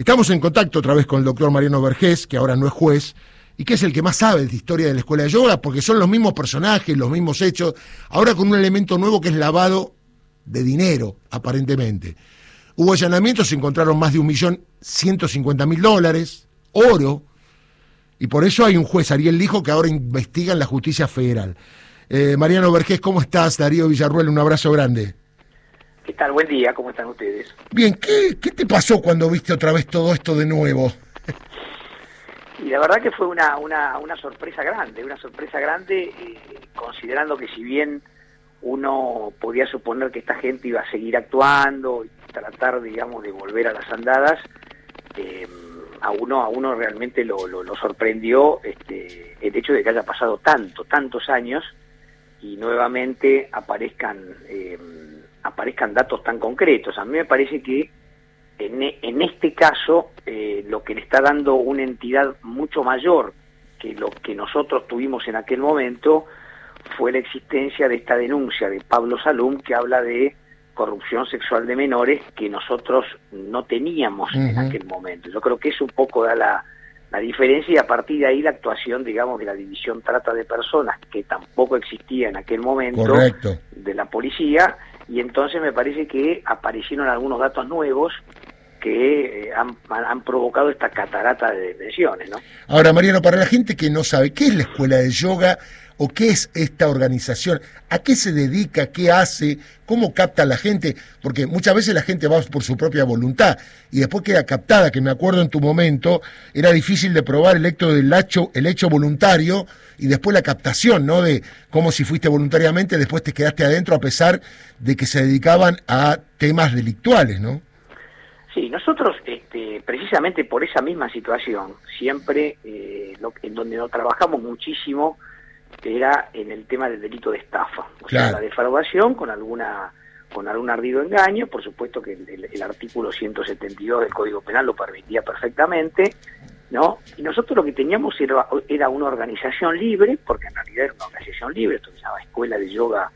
Estamos en contacto otra vez con el doctor Mariano Vergés, que ahora no es juez, y que es el que más sabe de historia de la escuela de yoga, porque son los mismos personajes, los mismos hechos, ahora con un elemento nuevo que es lavado de dinero, aparentemente. Hubo allanamientos, se encontraron más de un millón ciento cincuenta mil dólares, oro, y por eso hay un juez, Ariel Lijo, que ahora investiga en la justicia federal. Eh, Mariano Vergés, ¿cómo estás? Darío Villarruel, un abrazo grande. Buen día, ¿cómo están ustedes? Bien, ¿qué, qué te pasó cuando viste otra vez todo esto de nuevo? Y la verdad que fue una, una, una sorpresa grande, una sorpresa grande, eh, considerando que si bien uno podía suponer que esta gente iba a seguir actuando y tratar, digamos, de volver a las andadas, eh, a uno a uno realmente lo, lo, sorprendió este, el hecho de que haya pasado tanto, tantos años y nuevamente aparezcan eh, aparezcan datos tan concretos. A mí me parece que en, en este caso eh, lo que le está dando una entidad mucho mayor que lo que nosotros tuvimos en aquel momento fue la existencia de esta denuncia de Pablo Salum que habla de corrupción sexual de menores que nosotros no teníamos en aquel momento. Yo creo que eso un poco da la, la diferencia y a partir de ahí la actuación, digamos, de la división trata de personas que tampoco existía en aquel momento de la policía y entonces me parece que aparecieron algunos datos nuevos que eh, han, provocado esta catarata de detenciones. ¿no? Ahora, Mariano, para la gente que no sabe, ¿qué es la escuela de yoga o qué es esta organización? ¿A qué se dedica? ¿Qué hace? ¿Cómo capta a la gente? Porque muchas veces la gente va por su propia voluntad y después queda captada, que me acuerdo en tu momento, era difícil de probar el hecho del hecho, el hecho voluntario y después la captación, ¿no? De cómo si fuiste voluntariamente, después te quedaste adentro a pesar de que se dedicaban a temas delictuales, ¿no? Sí, nosotros, este, precisamente por esa misma situación, siempre eh, en donde nos trabajamos muchísimo era en el tema del delito de estafa, o sea, la defraudación con alguna con algún ardido engaño, por supuesto que el, artículo 172 del Código Penal lo permitía perfectamente, ¿no? Y nosotros lo que teníamos era, era una organización libre, porque en realidad era una organización libre, esto se llama Escuela de Yoga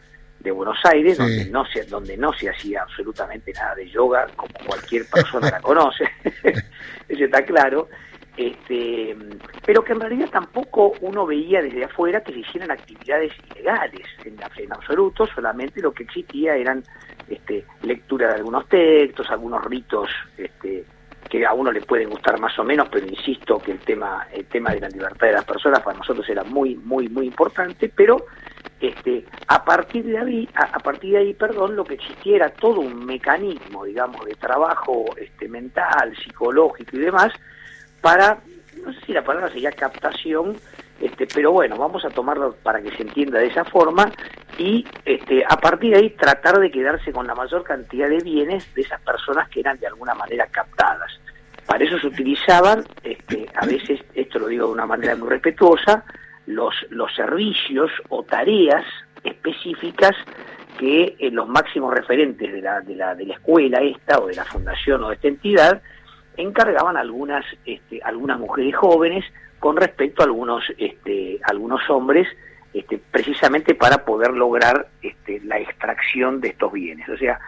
de Buenos Aires, donde, no se, donde no se hacía absolutamente nada de yoga, como cualquier persona la conoce, eso está claro, este, pero que en realidad tampoco uno veía desde afuera que se hicieran actividades ilegales en, en absoluto, solamente lo que existía eran este, lectura de algunos textos, algunos ritos este, que a uno le pueden gustar más o menos, pero insisto que el tema, el tema de la libertad de las personas para nosotros era muy, muy, muy importante, pero este, a partir de ahí, a, partir de ahí, perdón, lo que existiera todo un mecanismo, digamos, de trabajo este, mental, psicológico y demás, para, no sé si la palabra sería captación, este, pero bueno, vamos a tomarlo para que se entienda de esa forma y este, a partir de ahí tratar de quedarse con la mayor cantidad de bienes de esas personas que eran de alguna manera captadas. Para eso se utilizaban, este, a veces, esto lo digo de una manera muy respetuosa, los, los servicios o tareas específicas que eh, los máximos referentes de la, de, la, de la escuela esta o de la fundación o de esta entidad encargaban algunas, este, algunas mujeres jóvenes con respecto a algunos, este, algunos hombres este, precisamente para poder lograr este, la extracción de estos bienes. O sea,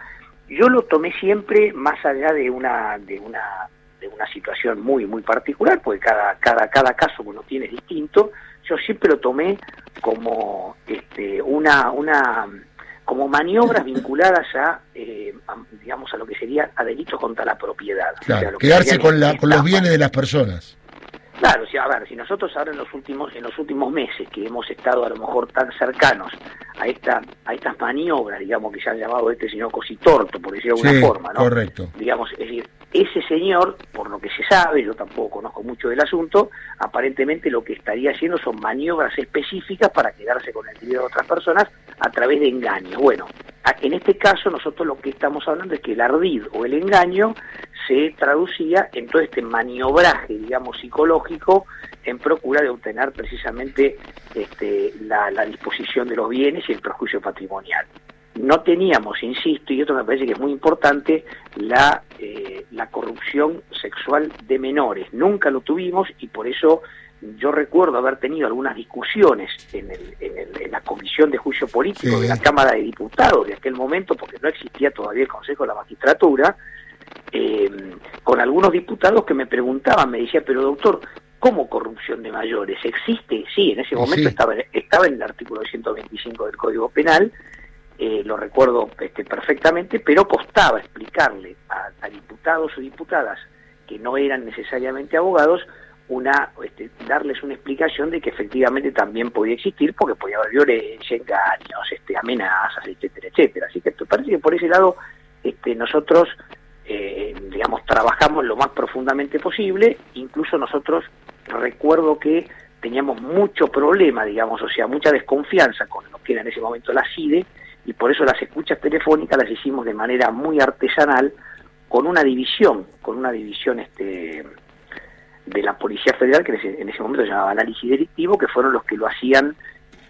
yo lo tomé siempre más allá de una, de una, de una situación muy, muy particular, porque cada, cada, cada caso uno tiene distinto, yo siempre lo tomé como este, una, una como maniobras vinculadas a, eh, digamos, a lo que sería a delitos contra la propiedad. quedarse con, la, con los bienes de las personas. Claro, si, a ver, si nosotros ahora en los últimos en los últimos meses que hemos estado a lo mejor tan cercanos a esta a estas maniobras, digamos que se han llamado este señor Cositorto, por decirlo de alguna forma, ¿no? Correcto. Digamos, es decir, ese señor, por lo que se sabe, yo tampoco conozco mucho del asunto, aparentemente lo que estaría haciendo son maniobras específicas para quedarse con el dinero de otras personas a través de engaños. Bueno, en este caso nosotros lo que estamos hablando es que el ardid o el engaño se traducía en todo este maniobraje, digamos, psicológico en procura de obtener precisamente este, la, disposición de los bienes y el perjuicio patrimonial. No teníamos, insisto, y esto me parece que es muy importante, la, eh, la corrupción sexual de menores. Nunca lo tuvimos y por eso yo recuerdo haber tenido algunas discusiones en, la Comisión de Juicio Político de la Cámara de Diputados de aquel momento, porque no existía todavía el Consejo de la Magistratura, eh, con algunos diputados que me preguntaban, me decía, pero doctor, ¿cómo corrupción de mayores? ¿Existe? Sí, en ese momento Estaba, estaba en el artículo 125 del Código Penal, eh, lo recuerdo este, perfectamente, pero costaba explicarle a, diputados o diputadas que no eran necesariamente abogados, una este, darles una explicación de que efectivamente también podía existir, porque podía haber violencia, engaños, este, amenazas, etcétera, etcétera. Así que parece que por ese lado este, nosotros, eh, digamos, trabajamos lo más profundamente posible, incluso nosotros recuerdo que teníamos mucho problema, digamos, o sea, mucha desconfianza con lo que era en ese momento la CIDE, y por eso las escuchas telefónicas las hicimos de manera muy artesanal con una división, con una división este de la Policía Federal que en ese, momento se llamaba análisis delictivo, que fueron los que lo hacían,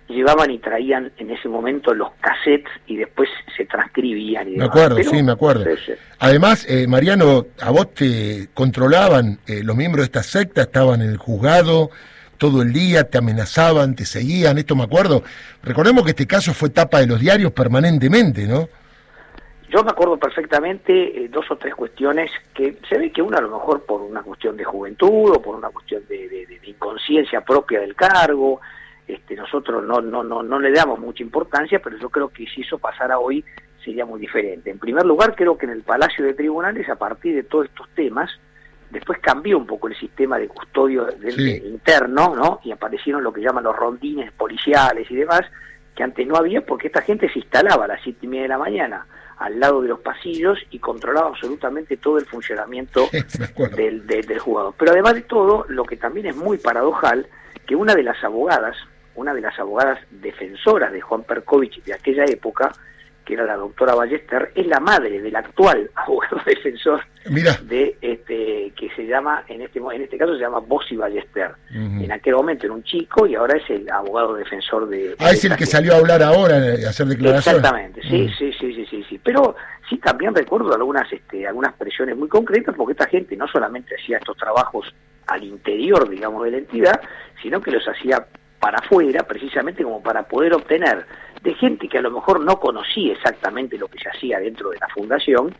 llevaban y traían en ese momento los cassettes y después se transcribían. me acuerdo, sí, me acuerdo. Además, eh, Mariano, a vos te controlaban eh, los miembros de esta secta, estaban en el juzgado, todo el día, te amenazaban, te seguían, esto me acuerdo. Recordemos que este caso fue tapa de los diarios permanentemente, ¿no? Yo me acuerdo perfectamente eh, dos o tres cuestiones que se ve que una a lo mejor por una cuestión de juventud o por una cuestión de, inconsciencia propia del cargo, este, nosotros no, no, no, no le damos mucha importancia, pero yo creo que si eso pasara hoy sería muy diferente. En primer lugar, creo que en el Palacio de Tribunales, a partir de todos estos temas, Después cambió un poco el sistema de custodio interno, ¿no? Y aparecieron lo que llaman los rondines policiales y demás, que antes no había porque esta gente se instalaba a las siete y media de la mañana al lado de los pasillos y controlaba absolutamente todo el funcionamiento del, del jugador. Pero además de todo, lo que también es muy paradojal, que una de las abogadas, una de las abogadas defensoras de Juan Perkovich de aquella época, que era la doctora Ballester, es la madre del actual abogado defensor de este que se llama en este en este caso se llama Bossi Ballester. En aquel momento era un chico y ahora es el abogado defensor de Ah, es el que salió a hablar ahora a hacer declaraciones. Exactamente. Sí, sí, sí, sí, sí, sí, pero sí también recuerdo algunas este algunas presiones muy concretas porque esta gente no solamente hacía estos trabajos al interior, digamos, de la entidad, sino que los hacía para afuera, precisamente como para poder obtener de gente que a lo mejor no conocía exactamente lo que se hacía dentro de la fundación.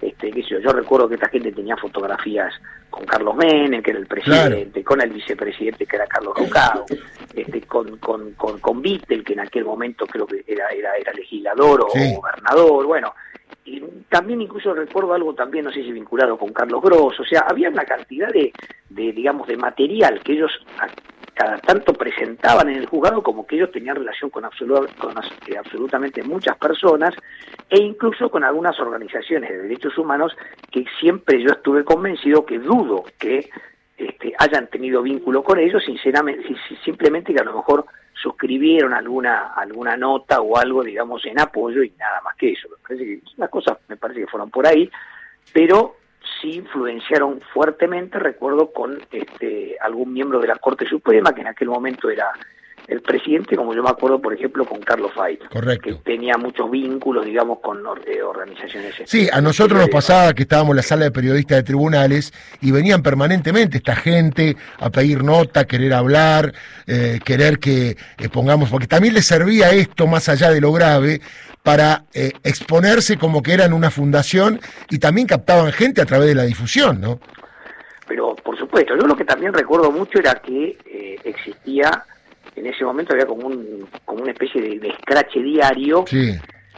Este, qué sé yo, yo recuerdo que esta gente tenía fotografías con Carlos Menem, que era el presidente, con el vicepresidente, que era Carlos Rucao, este, con, con, con, con Vittel, que en aquel momento creo que era, era, era legislador o gobernador, bueno, y también incluso recuerdo algo también, no sé si vinculado con Carlos Gross, o sea, había una cantidad de, de digamos, de material que ellos cada tanto presentaban en el juzgado como que ellos tenían relación con, con eh, absolutamente muchas personas e incluso con algunas organizaciones de derechos humanos que siempre yo estuve convencido que dudo que este, hayan tenido vínculo con ellos, sinceramente, simplemente que a lo mejor suscribieron alguna alguna nota o algo, digamos, en apoyo y nada más que eso. Me parece que las cosas me parece que fueron por ahí, pero sí influenciaron fuertemente, recuerdo, con este, algún miembro de la Corte Suprema, que en aquel momento era el presidente, como yo me acuerdo, por ejemplo, con Carlos Fait, que tenía muchos vínculos, digamos, con eh, organizaciones. Sí, a nosotros nos pasaba que estábamos en la sala de periodistas de tribunales y venían permanentemente esta gente a pedir nota, querer hablar, eh, querer que eh, pongamos, porque también les servía esto, más allá de lo grave, para exponerse como que eran una fundación y también captaban gente a través de la difusión, ¿no? Pero, por supuesto, yo lo que también recuerdo mucho era que existía en ese momento había como, un, como una especie de, de escrache diario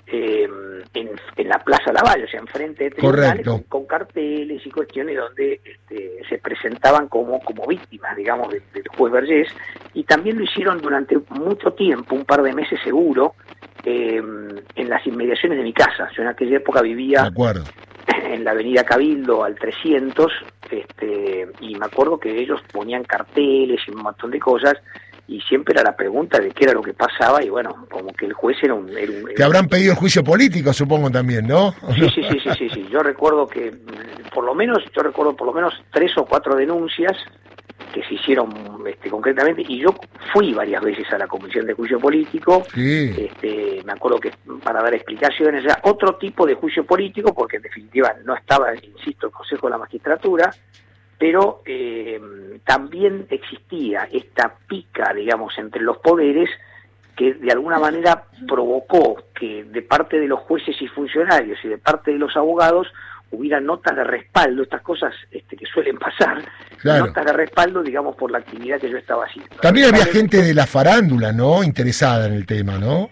eh, en, en, la Plaza Lavalle, o sea, enfrente de tribunales, con, carteles y cuestiones donde este, se presentaban como, como víctimas, digamos, del, juez Vergés, y también lo hicieron durante mucho tiempo, un par de meses seguro, eh, en las inmediaciones de mi casa. Yo en aquella época vivía en la avenida Cabildo al 300, este, y me acuerdo que ellos ponían carteles y un montón de cosas, y siempre era la pregunta de qué era lo que pasaba y bueno, como que el juez era un... Te habrán pedido juicio político, supongo también, ¿no? Sí, sí, sí, sí, sí, Yo recuerdo que, mm, por lo menos, yo recuerdo por lo menos tres o cuatro denuncias que se hicieron este, concretamente y yo fui varias veces a la comisión de juicio político este, me acuerdo que para dar explicaciones era otro tipo de juicio político porque en definitiva no estaba insisto el consejo de la magistratura pero eh, también existía esta pica, digamos, entre los poderes que de alguna manera provocó que de parte de los jueces y funcionarios y de parte de los abogados hubiera notas de respaldo, estas cosas este, que suelen pasar, notas de respaldo, digamos, por la actividad que yo estaba haciendo. También había gente de la farándula, ¿no? Interesada en el tema, ¿no?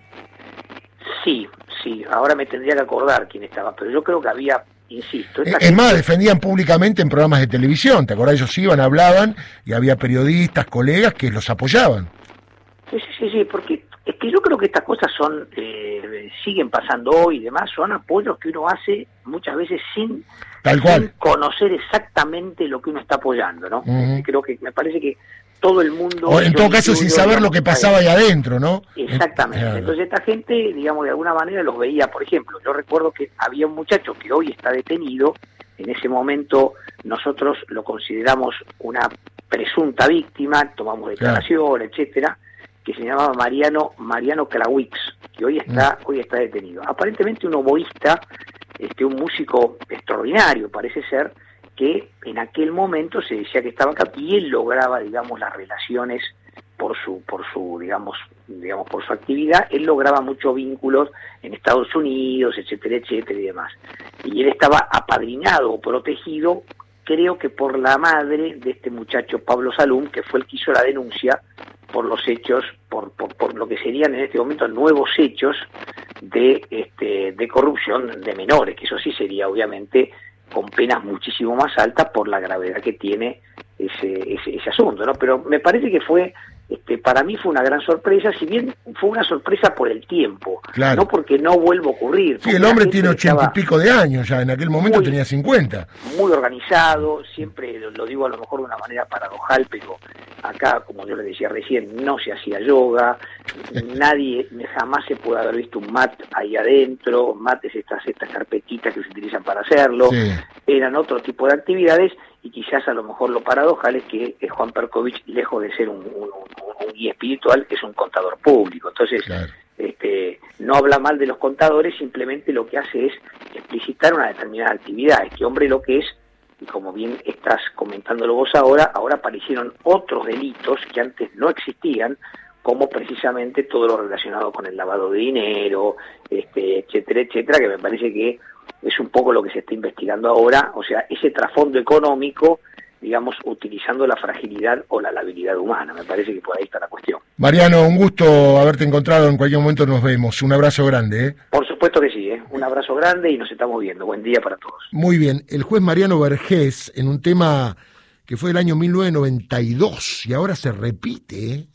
Sí, sí, ahora me tendría que acordar quién estaba, pero yo creo que había, insisto... es más, defendían públicamente en programas de televisión, ¿te acordás? Ellos iban, hablaban y había periodistas, colegas que los apoyaban. Sí, sí, sí, sí porque es que yo creo que estas cosas son, eh, siguen pasando hoy y demás, son apoyos que uno hace muchas veces sin, conocer exactamente lo que uno está apoyando, ¿no? Creo que me parece que todo el mundo... O en todo caso sin saber lo que pasaba ahí adentro, ¿no? Exactamente. Entonces esta gente, digamos, de alguna manera los veía, por ejemplo, yo recuerdo que había un muchacho que hoy está detenido, en ese momento nosotros lo consideramos una presunta víctima, tomamos declaración, etcétera, que se llamaba Mariano Mariano Krawix, que hoy está mm. hoy está detenido. Aparentemente un oboísta, este un músico extraordinario parece ser, que en aquel momento se decía que estaba acá y él lograba, digamos, las relaciones por su por su digamos digamos por su actividad. Él lograba muchos vínculos en Estados Unidos etcétera etcétera y demás. Y él estaba apadrinado o protegido creo que por la madre de este muchacho Pablo Salum que fue el que hizo la denuncia por los hechos, por, por, lo que serían en este momento nuevos hechos de, este, de corrupción de menores, que eso sí sería obviamente con penas muchísimo más altas por la gravedad que tiene ese, ese, ese asunto, ¿no? Pero me parece que fue este, para mí fue una gran sorpresa, si bien fue una sorpresa por el tiempo, no porque no vuelva a ocurrir. Sí, el hombre tiene ochenta y pico de años ya, en aquel momento tenía cincuenta. Muy organizado, siempre lo digo a lo mejor de una manera paradojal, pero acá, como yo le decía recién, no se hacía yoga, nadie jamás se puede haber visto un mat ahí adentro, mates estas, estas carpetitas que se utilizan para hacerlo, eran otro tipo de actividades y quizás a lo mejor lo paradojal es que Juan Perkovich, lejos de ser un, guía espiritual, es un contador público. Entonces, este, no habla mal de los contadores, simplemente lo que hace es explicitar una determinada actividad. Este hombre lo que es, y como bien estás comentándolo vos ahora, ahora aparecieron otros delitos que antes no existían, como precisamente todo lo relacionado con el lavado de dinero, este, etcétera, etcétera, que me parece que es un poco lo que se está investigando ahora, o sea, ese trasfondo económico, digamos, utilizando la fragilidad o la labilidad humana. Me parece que por ahí está la cuestión. Mariano, un gusto haberte encontrado, en cualquier momento nos vemos. Un abrazo grande. ¿eh? Por supuesto que sí, ¿eh? un abrazo grande y nos estamos viendo. Buen día para todos. Muy bien, el juez Mariano Vergés, en un tema que fue del año 1992 y ahora se repite, ¿eh?